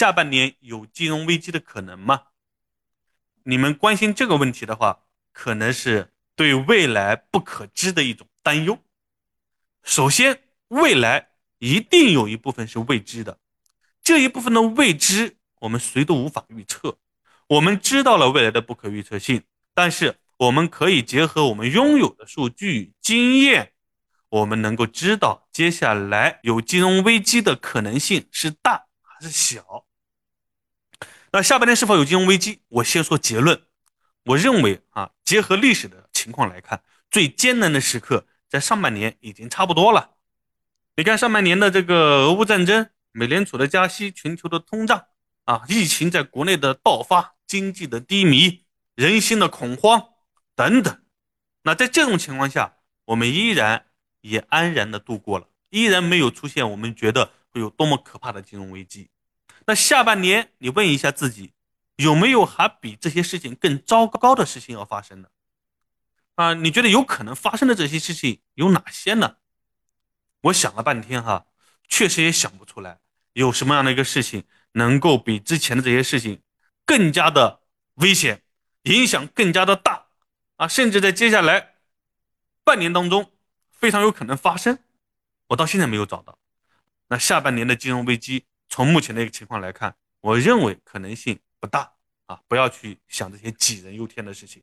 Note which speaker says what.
Speaker 1: 下半年有金融危机的可能吗？你们关心这个问题的话，可能是对未来不可知的一种担忧。首先，未来一定有一部分是未知的，这一部分的未知，我们谁都无法预测。我们知道了未来的不可预测性，但是我们可以结合我们拥有的数据经验，我们能够知道接下来有金融危机的可能性是大还是小。那下半年是否有金融危机？我先说结论。我认为啊，结合历史的情况来看，最艰难的时刻在上半年已经差不多了。你看上半年的这个俄乌战争、美联储的加息、全球的通胀啊，疫情在国内的爆发。经济的低迷，人心的恐慌等等，那在这种情况下，我们依然也安然的度过了，依然没有出现我们觉得会有多么可怕的金融危机。那下半年，你问一下自己，有没有还比这些事情更糟糕的事情要发生呢？啊，你觉得有可能发生的这些事情有哪些呢？我想了半天哈，确实也想不出来有什么样的一个事情能够比之前的这些事情。更加的危险，影响更加的大啊！甚至在接下来半年当中，非常有可能发生。我到现在没有找到。那下半年的金融危机，从目前的一个情况来看，我认为可能性不大啊！不要去想这些杞人忧天的事情。